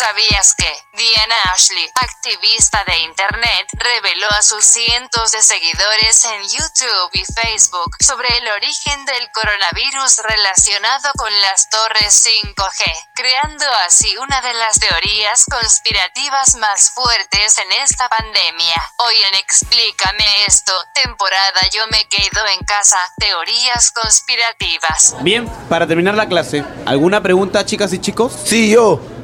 ¿Sabías que Diana Ashley, activista de Internet, reveló a sus cientos de seguidores en YouTube y Facebook sobre el origen del coronavirus relacionado con las torres 5G, creando así una de las teorías conspirativas más fuertes en esta pandemia? Hoy en Explícame esto, temporada Yo me quedo en casa, teorías conspirativas. Bien, para terminar la clase, ¿alguna pregunta chicas y chicos? Sí, yo.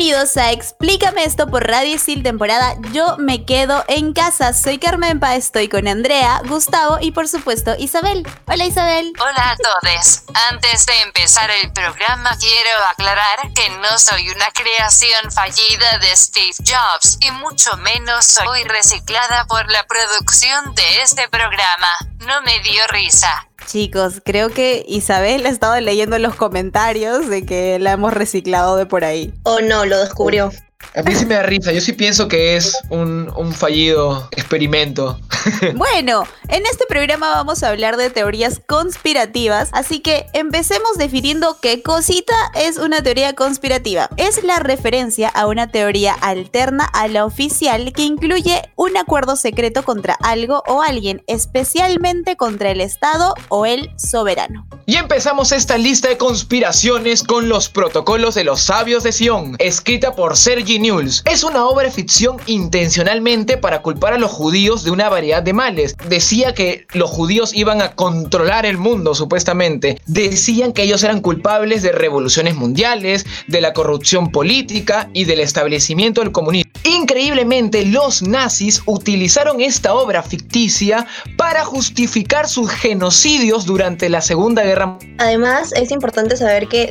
Bienvenidos a Explícame esto por Radio Isil temporada Yo me quedo en casa. Soy Carmen Pa, estoy con Andrea, Gustavo y por supuesto Isabel. Hola Isabel. Hola a todos. Antes de empezar el programa quiero aclarar que no soy una creación fallida de Steve Jobs y mucho menos soy reciclada por la producción de este programa. No me dio risa. Chicos, creo que Isabel ha estado leyendo los comentarios de que la hemos reciclado de por ahí. Oh no, lo descubrió. A mí sí me da risa, yo sí pienso que es un, un fallido experimento. Bueno, en este programa vamos a hablar de teorías conspirativas, así que empecemos definiendo qué cosita es una teoría conspirativa. Es la referencia a una teoría alterna a la oficial que incluye un acuerdo secreto contra algo o alguien, especialmente contra el Estado o el soberano. Y empezamos esta lista de conspiraciones con los protocolos de los sabios de Sion, escrita por Sergi Es una obra ficción intencionalmente para culpar a los judíos de una variedad de males. Decía que los judíos iban a controlar el mundo, supuestamente. Decían que ellos eran culpables de revoluciones mundiales, de la corrupción política y del establecimiento del comunismo. Increíblemente, los nazis utilizaron esta obra ficticia para justificar sus genocidios durante la Segunda Guerra Mundial. Además, es importante saber que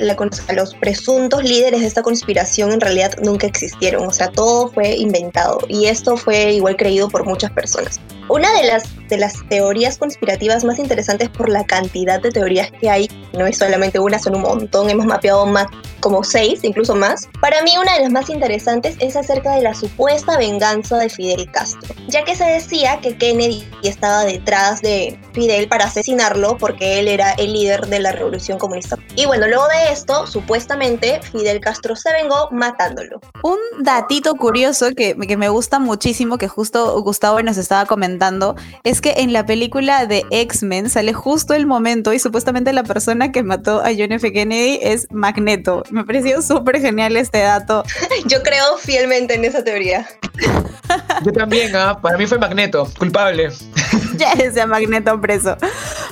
los presuntos líderes de esta conspiración en realidad nunca existieron, o sea, todo fue inventado y esto fue igual creído por muchas personas. Una de las, teorías conspirativas más interesantes por la cantidad de teorías que hay, no es solamente una, son un montón, hemos mapeado más como seis, incluso más. Para mí una de las más interesantes es acerca de la supuesta venganza de Fidel Castro, ya que se decía que Kennedy estaba detrás de Fidel para asesinarlo porque él era el líder de la revolución comunista. Y bueno, luego de esto, supuestamente Fidel Castro se vengó matándolo. Un datito curioso que, que me gusta muchísimo, que justo Gustavo nos estaba comentando, es que en la película de X-Men sale justo el momento y supuestamente la persona que mató a John F. Kennedy es Magneto. Me pareció súper genial este dato. Yo creo fielmente en esa teoría. Yo también, ¿ah? para mí fue Magneto, culpable. ya decía Magneto preso.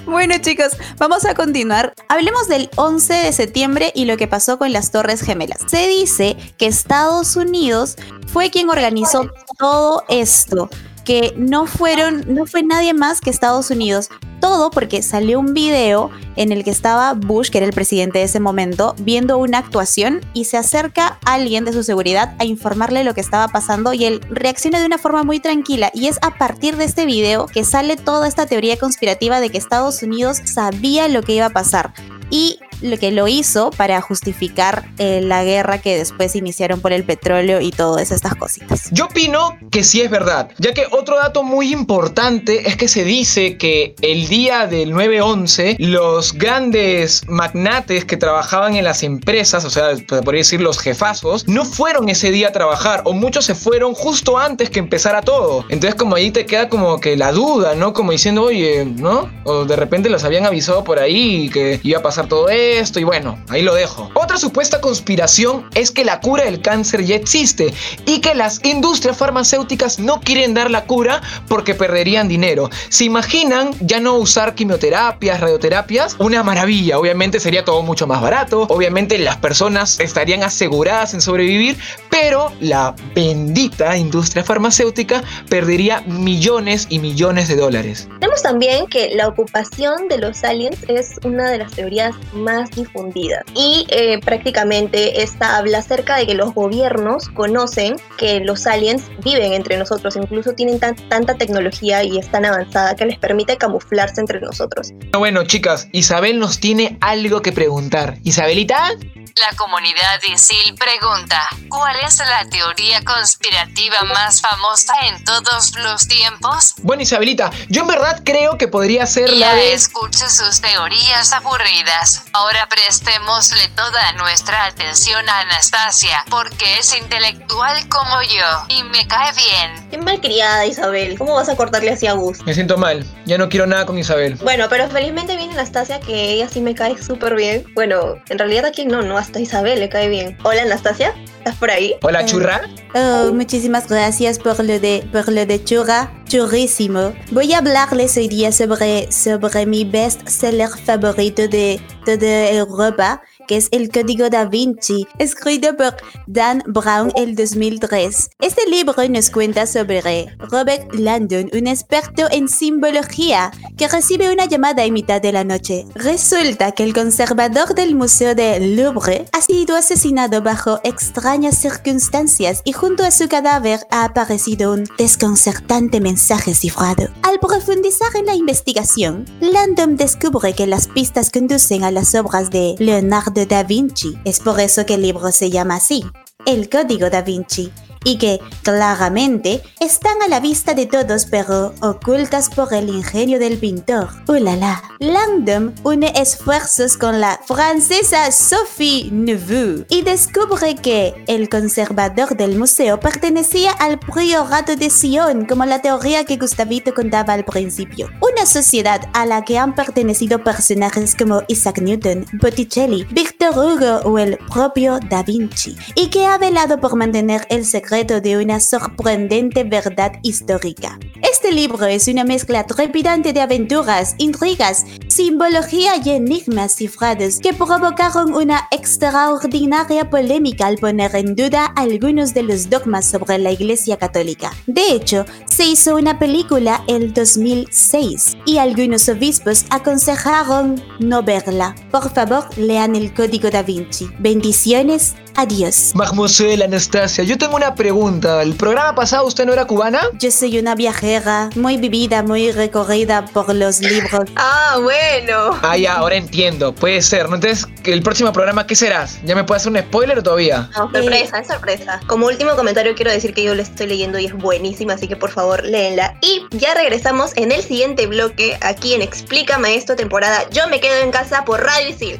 Bueno chicos, vamos a continuar. Hablemos del 11 de septiembre y lo que pasó con las Torres Gemelas. Se dice que Estados Unidos fue quien organizó todo esto que no fueron, no fue nadie más que Estados Unidos. Todo porque salió un video en el que estaba Bush, que era el presidente de ese momento, viendo una actuación y se acerca alguien de su seguridad a informarle lo que estaba pasando y él reacciona de una forma muy tranquila. Y es a partir de este video que sale toda esta teoría conspirativa de que Estados Unidos sabía lo que iba a pasar. Y lo que lo hizo para justificar eh, la guerra que después iniciaron por el petróleo y todas estas cositas. Yo opino que sí es verdad, ya que otro dato muy importante es que se dice que el día del 9-11 los grandes magnates que trabajaban en las empresas, o sea, se podría decir los jefazos, no fueron ese día a trabajar o muchos se fueron justo antes que empezara todo. Entonces como ahí te queda como que la duda, ¿no? Como diciendo, oye, ¿no? O de repente los habían avisado por ahí que iba a pasar todo esto y bueno, ahí lo dejo. Otra supuesta conspiración es que la cura del cáncer ya existe y que las industrias farmacéuticas no quieren dar la cura porque perderían dinero. ¿Se imaginan ya no usar quimioterapias, radioterapias? Una maravilla, obviamente sería todo mucho más barato, obviamente las personas estarían aseguradas en sobrevivir, pero la bendita industria farmacéutica perdería millones y millones de dólares. Vemos también que la ocupación de los aliens es una de las teorías más difundidas y eh, prácticamente esta habla acerca de que los gobiernos conocen que los aliens viven entre nosotros, incluso tienen tan- tanta tecnología y es tan avanzada que les permite camuflarse entre nosotros. Bueno, chicas, Isabel nos tiene algo que preguntar. Isabelita. La comunidad ISIL pregunta, ¿cuál es la teoría conspirativa más famosa en todos los tiempos? Bueno, Isabelita, yo en verdad creo que podría ser la de... escucho sus teorías aburridas. Ahora prestémosle toda nuestra atención a Anastasia, porque es intelectual como yo y me cae bien. Qué malcriada Isabel, ¿cómo vas a cortarle así a Gus? Me siento mal, ya no quiero nada con Isabel. Bueno, pero felizmente viene Anastasia, que ella sí me cae súper bien. Bueno, en realidad aquí no, no, hasta Isabel le cae bien. Hola Anastasia, ¿estás por ahí? Hola, churra. Oh, muchísimas gracias por lo de, por lo de churra, churrísimo. Voy a hablarles hoy día sobre, sobre mi best-seller favorito de toda Europa, que es El Código da Vinci, escrito por Dan Brown el 2003. Este libro nos cuenta sobre Robert Landon, un experto en simbología, que recibe una llamada en mitad de la noche. Resulta que el conservador del Museo del Louvre ha sido asesinado bajo extrañas circunstancias y junto a su cadáver ha aparecido un desconcertante mensaje cifrado. Al profundizar en la investigación, Landon descubre que las pistas conducen a las obras de Leonardo da Vinci. Es por eso que el libro se llama así, El Código da Vinci y que claramente están a la vista de todos pero ocultas por el ingenio del pintor. ¡Ulala! Langdon une esfuerzos con la francesa Sophie Neveu y descubre que el conservador del museo pertenecía al priorato de Sion como la teoría que Gustavito contaba al principio. Una sociedad a la que han pertenecido personajes como Isaac Newton, Botticelli, Victor Hugo o el propio Da Vinci y que ha velado por mantener el secreto de una sorprendente verdad histórica. Este libro es una mezcla trepidante de aventuras, intrigas, simbología y enigmas cifrados que provocaron una extraordinaria polémica al poner en duda algunos de los dogmas sobre la Iglesia Católica. De hecho, se hizo una película el 2006 y algunos obispos aconsejaron no verla. Por favor, lean el Código da Vinci. Bendiciones. Adiós. Mademoiselle Anastasia, yo tengo una pregunta. ¿El programa pasado usted no era cubana? Yo soy una viajera muy vivida, muy recorrida por los libros. Ah, bueno. Ah, ya, ahora entiendo. Puede ser. ¿no? Entonces, ¿el próximo programa qué serás? ¿Ya me puede hacer un spoiler o todavía? No, sorpresa, es sorpresa. Como último comentario quiero decir que yo la estoy leyendo y es buenísima, así que por favor léenla. Y ya regresamos en el siguiente bloque, aquí en Explícame esto, temporada Yo me quedo en casa por Radio Isil.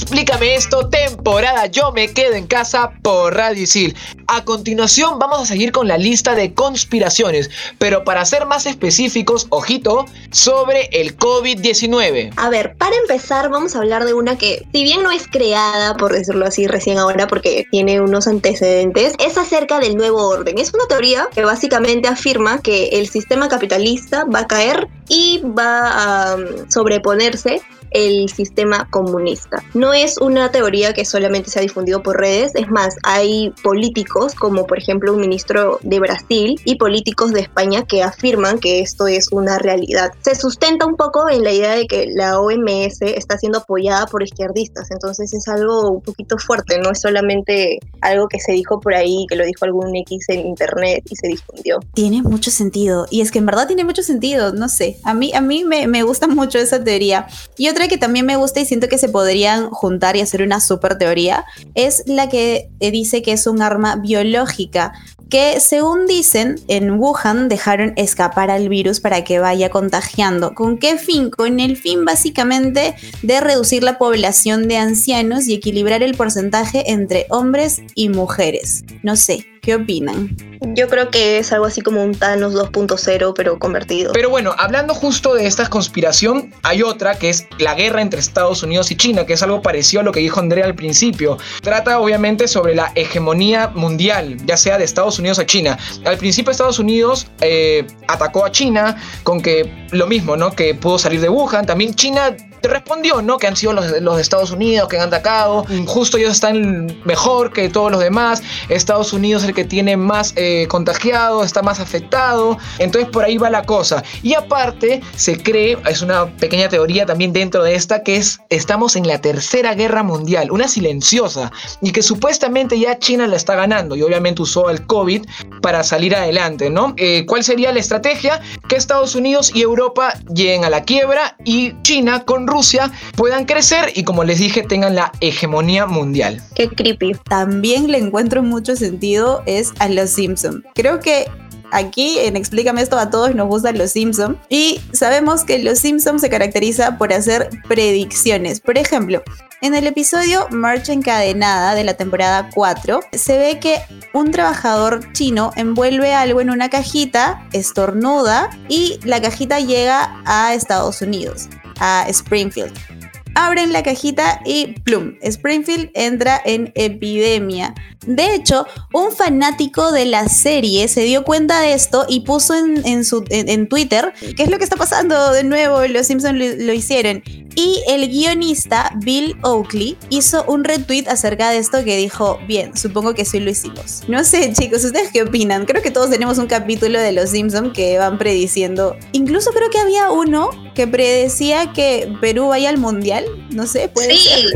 Explícame esto, temporada Yo me quedo en casa por Radio Isil. A continuación vamos a seguir con la lista de conspiraciones, pero para ser más específicos, ojito, sobre el COVID-19. A ver, para empezar vamos a hablar de una que, si bien no es creada, por decirlo así, recién ahora, porque tiene unos antecedentes, es acerca del nuevo orden. Es una teoría que básicamente afirma que el sistema capitalista va a caer y va a um, sobreponerse el sistema comunista. No es una teoría que solamente se ha difundido por redes, es más, hay políticos como por ejemplo un ministro de Brasil y políticos de España que afirman que esto es una realidad. Se sustenta un poco en la idea de que la OMS está siendo apoyada por izquierdistas, entonces es algo un poquito fuerte, no es solamente algo que se dijo por ahí, que lo dijo algún X en internet y se difundió. Tiene mucho sentido. Y es que en verdad tiene mucho sentido. No sé. A mí, a mí me, me gusta mucho esa teoría. Y otra que también me gusta y siento que se podrían juntar y hacer una super teoría es la que eh, dice que es un arma biológica. que según dicen, en Wuhan dejaron escapar al virus para que vaya contagiando. ¿Con qué fin? Con el fin básicamente de reducir la población de ancianos y equilibrar el porcentaje entre hombres y mujeres. No sé, ¿qué opinan? Yo creo que es algo así como un Thanos 2.0, pero convertido. Pero bueno, hablando justo de esta conspiración, hay otra que es la guerra entre Estados Unidos y China, que es algo parecido a lo que dijo Andrea al principio. Trata obviamente sobre la hegemonía mundial, ya sea de Estados Unidos a China. Al principio Estados Unidos eh, atacó a China con que lo mismo, ¿no? Que pudo salir de Wuhan. También China respondió, ¿no? Que han sido los, los de Estados Unidos que han atacado. Justo ellos están mejor que todos los demás. Estados Unidos es el que tiene más eh, contagiado, está más afectado. Entonces por ahí va la cosa. Y aparte se cree, es una pequeña teoría también dentro de esta, que es estamos en la tercera guerra mundial, una silenciosa. Y que supuestamente ya China la está ganando. Y obviamente usó el COVID para salir adelante, ¿no? Eh, ¿Cuál sería la estrategia? Que Estados Unidos y Europa lleguen a la quiebra y China con Rusia puedan crecer y como les dije tengan la hegemonía mundial. Qué creepy. También le encuentro mucho sentido es a los Simpson. Creo que aquí en Explícame esto a todos nos gustan los Simpson y sabemos que los Simpson se caracteriza por hacer predicciones. Por ejemplo, en el episodio Marcha Encadenada de la temporada 4, se ve que un trabajador chino envuelve algo en una cajita, estornuda y la cajita llega a Estados Unidos, a Springfield. Abren la cajita y plum, Springfield entra en epidemia. De hecho, un fanático de la serie se dio cuenta de esto y puso en, en, Twitter qué es lo que está pasando de nuevo, los Simpsons lo, lo hicieron. Y el guionista Bill Oakley hizo un retweet acerca de esto que dijo, bien, supongo que sí lo hicimos. No sé, chicos, ¿ustedes qué opinan? Creo que todos tenemos un capítulo de Los Simpsons que van prediciendo. Incluso creo que había uno que predecía que Perú vaya al Mundial. No sé, puede Sí. ser.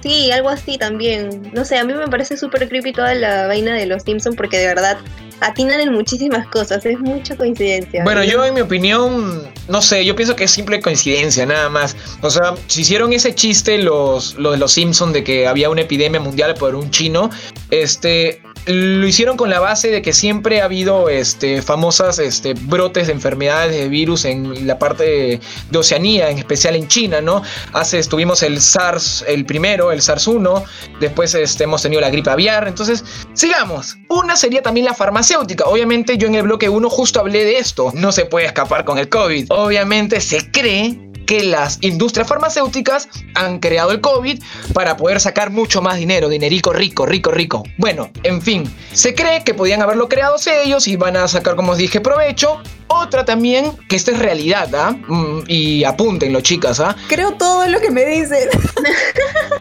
Sí, algo así también. No sé, a mí me parece súper creepy toda la vaina de los Simpsons porque de verdad atinan en muchísimas cosas, es mucha coincidencia. Bueno, yo en mi opinión, no sé, yo pienso que es simple coincidencia, nada más. O sea, si hicieron ese chiste los, de los Simpsons de que había una epidemia mundial por un chino, este, lo hicieron con la base de que siempre ha habido este, famosas este, brotes de enfermedades de virus en la parte de, Oceanía, en especial en China, ¿no? Hace, estuvimos el SARS, el primero, el SARS-1, después este, hemos tenido la gripe aviar, entonces, sigamos. Una sería también la Obviamente yo en el bloque 1 justo hablé de esto. No se puede escapar con el COVID. Obviamente se cree que las industrias farmacéuticas han creado el COVID para poder sacar mucho más dinero, dinerico rico, rico, rico. Bueno, en fin, se cree que podían haberlo creado ellos y van a sacar, como os dije, provecho. Otra también, que esta es realidad, ¿ah? Mm, y apúntenlo, chicas, ¿ah? Creo todo lo que me dicen.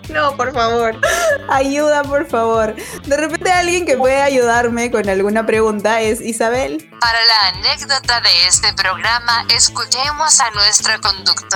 No, por favor. Ayuda, por favor. De repente alguien que puede ayudarme con alguna pregunta es Isabel. Para la anécdota de este programa, escuchemos a nuestro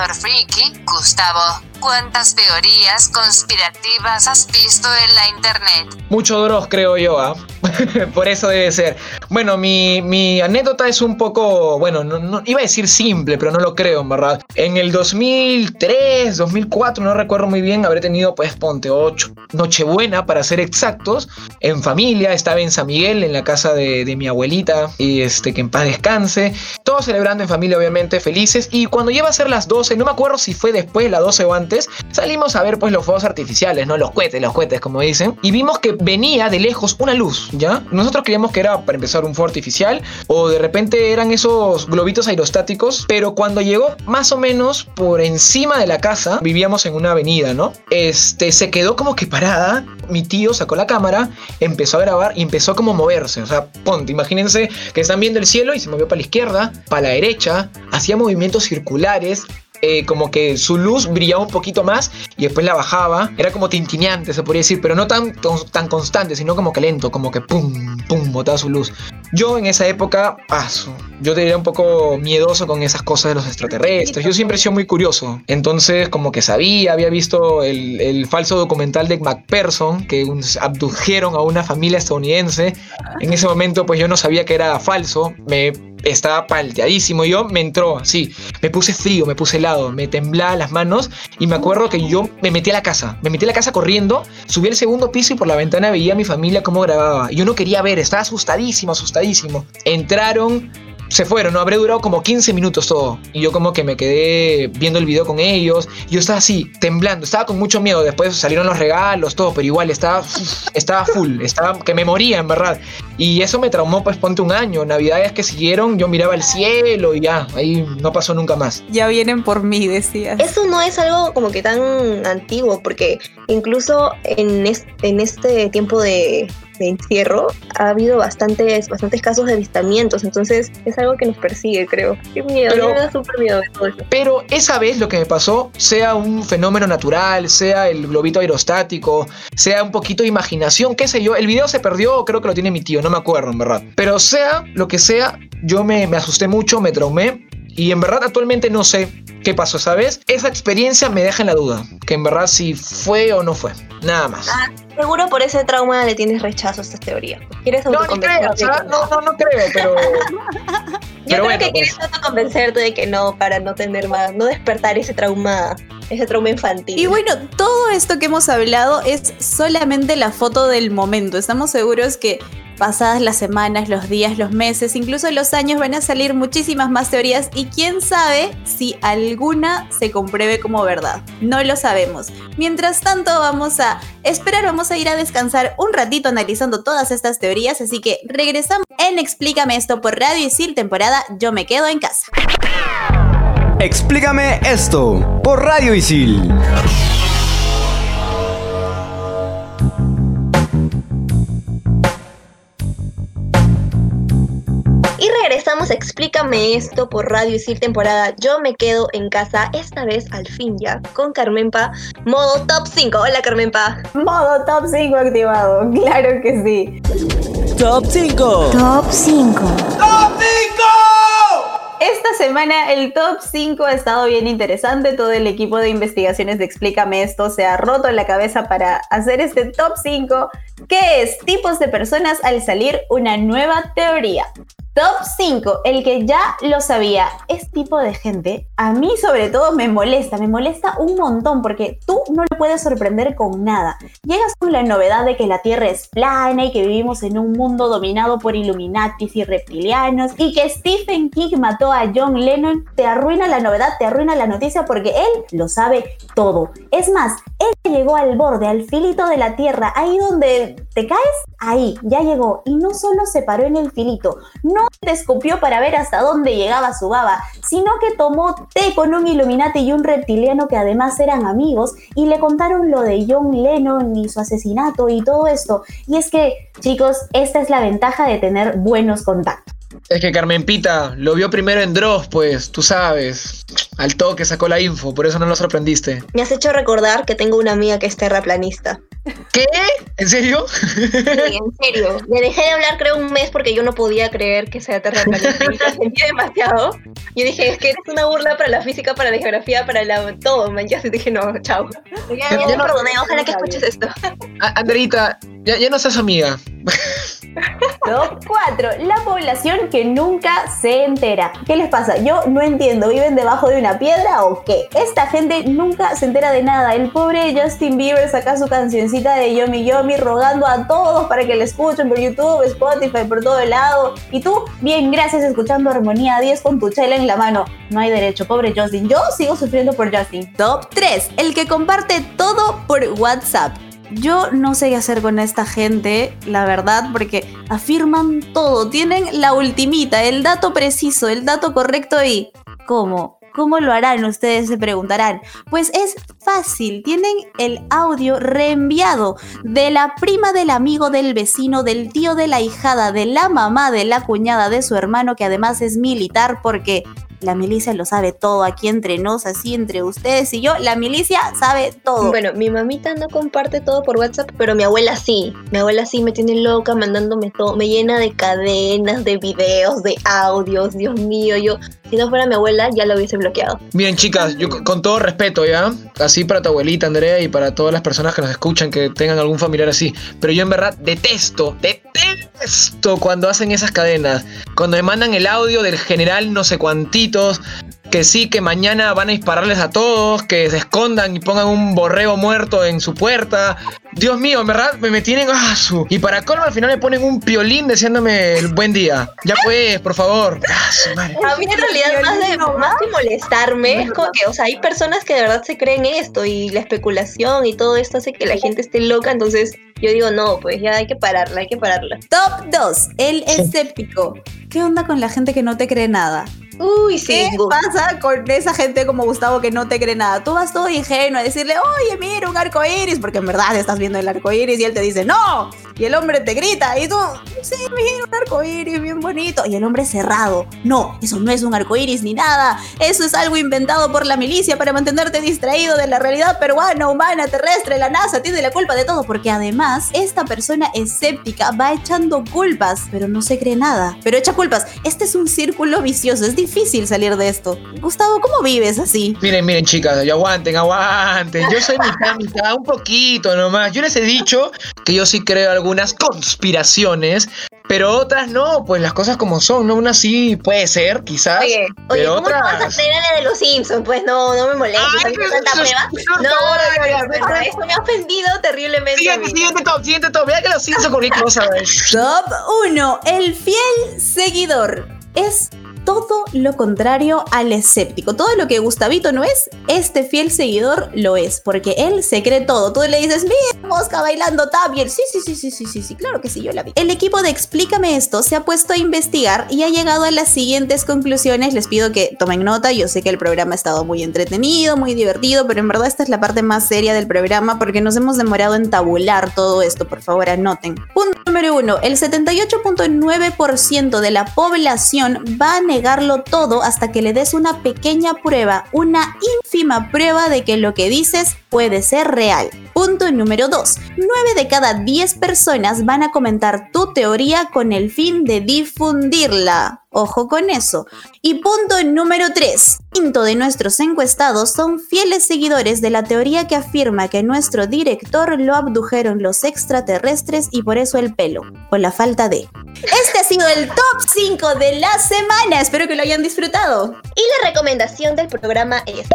conductor friki, Gustavo. ¿Cuántas teorías conspirativas has visto en la internet? Mucho Dross, creo yo, ¿ah? Por eso debe ser. Bueno, mi, mi anécdota es un poco, bueno, no, no- iba a decir simple, pero no lo creo, en verdad. En el 2003, 2004, no recuerdo muy bien, habré tenido, pues, ponte 8, Nochebuena, para ser exactos, en familia, estaba en San Miguel, en la casa de, de mi abuelita, y este, que en paz descanse. Todos celebrando en familia, obviamente, felices. Y cuando lleva a ser las 12, no me acuerdo si fue después de las 12 o antes, salimos a ver, pues, los fuegos artificiales, ¿no? Los cohetes, los cohetes, como dicen. Y vimos que venía de lejos una luz, ¿ya? Nosotros creíamos que era, para empezar, un fuego artificial, o de repente eran esos globitos aerostáticos, pero cuando llegó más o menos por encima de la casa, vivíamos en una avenida, ¿no? Este, se quedó como que parada, mi tío sacó la cámara, empezó a grabar y empezó como a moverse, o sea, ponte, imagínense que están viendo el cielo y se movió para la izquierda, para la derecha, hacía movimientos circulares, eh, como que su luz brillaba un poquito más y después la bajaba. Era como tintineante, se podría decir, pero no tan, tan constante, sino como que lento, como que pum, pum, botaba su luz. Yo en esa época, paso. Yo diría un poco miedoso con esas cosas de los extraterrestres. Yo siempre he sido muy curioso. Entonces, como que sabía, había visto el, el falso documental de McPherson, que un- abdujeron a una familia estadounidense. En ese momento, pues yo no sabía que era falso. Me estaba palteadísimo. Yo me entró así, me puse frío, me puse helado, me temblaba las manos y me acuerdo que yo me metí a la casa, me metí a la casa corriendo, subí al segundo piso y por la ventana veía a mi familia cómo grababa. Yo no quería ver, estaba asustadísimo, asustadísimo. Entraron, se fueron, ¿no? Habré durado como 15 minutos todo. Y yo como que me quedé viendo el video con ellos. Yo estaba así, temblando, estaba con mucho miedo. Después salieron los regalos, todo, pero igual estaba, estaba full, estaba que me moría, en verdad. Y eso me traumó, pues ponte un año. Navidades que siguieron, yo miraba el cielo y ya, ahí no pasó nunca más. Ya vienen por mí, decías. Eso no es algo como que tan antiguo, porque incluso en, es- en este tiempo de, de encierro ha habido bastantes, bastantes casos de avistamientos, entonces es algo que nos persigue, creo. Qué miedo, Pero- me da súper miedo de todo eso. Pero esa vez lo que me pasó, sea un fenómeno natural, sea el globito aerostático, sea un poquito de imaginación, qué sé yo, el video se perdió, creo que lo tiene mi tío, no me acuerdo en verdad. Pero sea lo que sea, yo me, me asusté mucho, me traumé y en verdad actualmente no sé qué pasó esa vez. Esa experiencia me deja en la duda, que en verdad si fue o no fue, nada más. Ah, seguro por ese trauma le tienes rechazo a esta teoría. ¿Quieres No, creas, ¿ah? no, no, no creo, pero... Yo pero creo bueno, que pues. quieres autoconvencerte de que no, para no tener más, no despertar ese trauma, ese trauma infantil. Y bueno, todo esto que hemos hablado es solamente la foto del momento. Estamos seguros que pasadas las semanas, los días, los meses, incluso los años van a salir muchísimas más teorías y quién sabe si alguna se compruebe como verdad. No lo sabemos. Mientras tanto vamos a esperar, vamos a ir a descansar un ratito analizando todas estas teorías, así que regresamos en Explícame esto por Radio Isil temporada Yo me quedo en casa. Explícame esto por Radio Isil. Regresamos, a explícame esto por Radio Isil temporada. Yo me quedo en casa, esta vez al fin ya, con Carmenpa, modo top 5. Hola Carmenpa. Modo top 5 activado, claro que sí. Top 5. Top 5. Esta semana el top 5 ha estado bien interesante. Todo el equipo de investigaciones de Explícame esto se ha roto la cabeza para hacer este top 5, que es tipos de personas al salir una nueva teoría. Top 5, el que ya lo sabía, es tipo de gente, a mí sobre todo me molesta, me molesta un montón porque tú no le puedes sorprender con nada. Llegas con la novedad de que la Tierra es plana y que vivimos en un mundo dominado por Illuminatis y reptilianos y que Stephen King mató a John Lennon, te arruina la novedad, te arruina la noticia porque él lo sabe todo. Es más, él llegó al borde, al filito de la Tierra, ahí donde te caes, ahí, ya llegó. Y no solo se paró en el filito, no te escupió para ver hasta dónde llegaba su baba, sino que tomó té con un Illuminati y un reptiliano que además eran amigos y le contaron lo de John Lennon y su asesinato y todo esto. Y es que, chicos, esta es la ventaja de tener buenos contactos. Es que Carmen Pita lo vio primero en Dross, pues, tú sabes. Al toque sacó la info, por eso no lo sorprendiste. Me has hecho recordar que tengo una amiga que es terraplanista. ¿Qué? ¿En serio? Sí, en serio. Le dejé de hablar creo un mes porque yo no podía creer que sea terraplanista. Y la sentí demasiado. Yo dije, es que eres una burla para la física, para la geografía, para la todo, man. Ya dije, no, chao. Ya, ya, Ya te no- perdoné, ojalá que escuches esto. Andreita, ya, ya no seas amiga. Top 4. La población que nunca se entera. ¿Qué les pasa? Yo no entiendo. ¿Viven debajo de una piedra o qué? Esta gente nunca se entera de nada. El pobre Justin Bieber saca su cancioncita de Yomi Yomi rogando a todos para que la escuchen por YouTube, Spotify, por todo lado. Y tú, bien, gracias, escuchando Armonía 10 con tu chela en la mano. No hay derecho, pobre Justin. Yo sigo sufriendo por Justin. Top 3. El que comparte todo por WhatsApp. Yo no sé qué hacer con esta gente, la verdad, porque afirman todo, tienen la ultimita, el dato preciso, el dato correcto y... ¿Cómo? ¿Cómo lo harán? Ustedes se preguntarán. Pues es fácil, tienen el audio reenviado de la prima del amigo del vecino, del tío de la hijada, de la mamá de la cuñada de su hermano, que además es militar, porque la milicia lo sabe todo, aquí entre nos, así entre ustedes y yo, la milicia sabe todo. Bueno, mi mamita no comparte todo por WhatsApp, pero mi abuela sí. Mi abuela sí me tiene loca mandándome todo, me llena de cadenas, de videos, de audios, Dios mío, yo, si no fuera mi abuela, ya lo hubiese bloqueado. Bien, chicas, yo con todo respeto, ¿ya? Así para tu abuelita, Andrea, y para todas las personas que nos escuchan que tengan algún familiar así. Pero yo en verdad detesto, detesto cuando hacen esas cadenas. Cuando me mandan el audio del general no sé que sí, que mañana van a dispararles a todos, que se escondan y pongan un borrego muerto en su puerta. Dios mío, en verdad me, me tienen. ¡Ah, su! Y para colmo al final me ponen un piolín deseándome el buen día. Ya pues, por favor. ¡Ah, su madre! A mí en realidad más, de, más que molestarme, es como que, o sea, hay personas que de verdad se creen esto y la especulación y todo esto hace que la gente esté loca, entonces yo digo, no, pues ya hay que pararla, hay que pararla. Top 2, el escéptico. ¿Qué onda con la gente que no te cree nada? Uy, sí. ¿Qué pasa con esa gente como Gustavo que no te cree nada? Tú vas todo ingenuo a decirle, oye, mira un arco iris, porque en verdad estás viendo el arco iris y él te dice, no. Y el hombre te grita y tú, sí, mira un arco iris bien bonito. Y el hombre cerrado, no, eso no es un arco iris ni nada. Eso es algo inventado por la milicia para mantenerte distraído de la realidad peruana, humana, terrestre. La NASA tiene la culpa de todo, porque además esta persona escéptica va echando culpas, pero no se cree nada. Pero echa culpas. Este es un círculo vicioso, es difícil salir de esto. Gustavo, ¿cómo vives así? Miren, miren, chicas, ya aguanten, aguanten. Yo soy mitad, mitad, un poquito nomás. Yo les he dicho que yo sí creo algunas conspiraciones, pero otras no, pues las cosas como son, ¿no? Una sí puede ser, quizás. Oye, oye, ¿cómo te vas a otras. creer a la de los Simpsons? Pues no, no me molestes. Ay, ¿Hay pero tanta eso prueba? No, no, no, no, ya. esto me ha ofendido terriblemente. Siguiente, siguiente top, siguiente top. Vea que los Simpsons cualquier cosa. Top 1. El fiel seguidor. Es todo lo contrario al escéptico. Todo lo que Gustavito no es, este fiel seguidor lo es, porque él se cree todo. Tú le dices, mira, mosca bailando tan bien. Sí, sí, sí, sí, sí, sí, sí, claro que sí, yo la vi. El equipo de Explícame esto se ha puesto a investigar y ha llegado a las siguientes conclusiones. Les pido que tomen nota. Yo sé que el programa ha estado muy entretenido, muy divertido, pero en verdad esta es la parte más seria del programa porque nos hemos demorado en tabular todo esto. Por favor, anoten. Punto número uno. El 78.9% de la población va a negarlo todo hasta que le des una pequeña prueba, una ínfima prueba de que lo que dices puede ser real. Punto número 2. 9 de cada 10 personas van a comentar tu teoría con el fin de difundirla. Ojo con eso. Y punto número 3. Quinto de nuestros encuestados son fieles seguidores de la teoría que afirma que nuestro director lo abdujeron los extraterrestres y por eso el pelo, o la falta de. Este ha sido el top 5 de la semana. Espero que lo hayan disfrutado. Y la recomendación del programa es...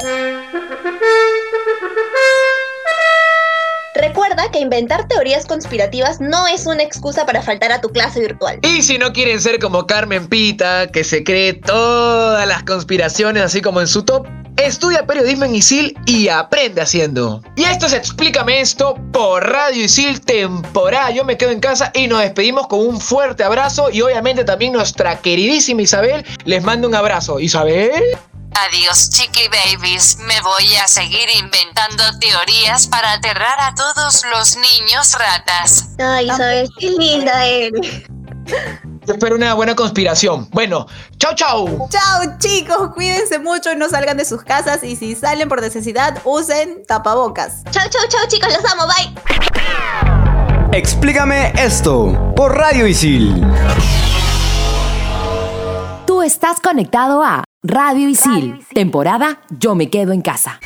Recuerda que inventar teorías conspirativas no es una excusa para faltar a tu clase virtual. Y si no quieren ser como Carmen Pita, que se cree todas las conspiraciones así como en su top, estudia periodismo en ISIL y aprende haciendo. Y esto es Explícame esto por Radio ISIL temporada. Yo me quedo en casa y nos despedimos con un fuerte abrazo y obviamente también nuestra queridísima Isabel les manda un abrazo. Isabel. Adiós, chiqui babies. Me voy a seguir inventando teorías para aterrar a todos los niños ratas. Ay, Isabel, qué linda eres. Yo espero una buena conspiración. Bueno, chau chau. Chao chicos, cuídense mucho, no salgan de sus casas y si salen por necesidad usen tapabocas. Chao, chao, chao, chicos, los amo, bye. Explícame esto por Radio Isil. Tú estás conectado a Radio Isil, temporada Yo me quedo en casa.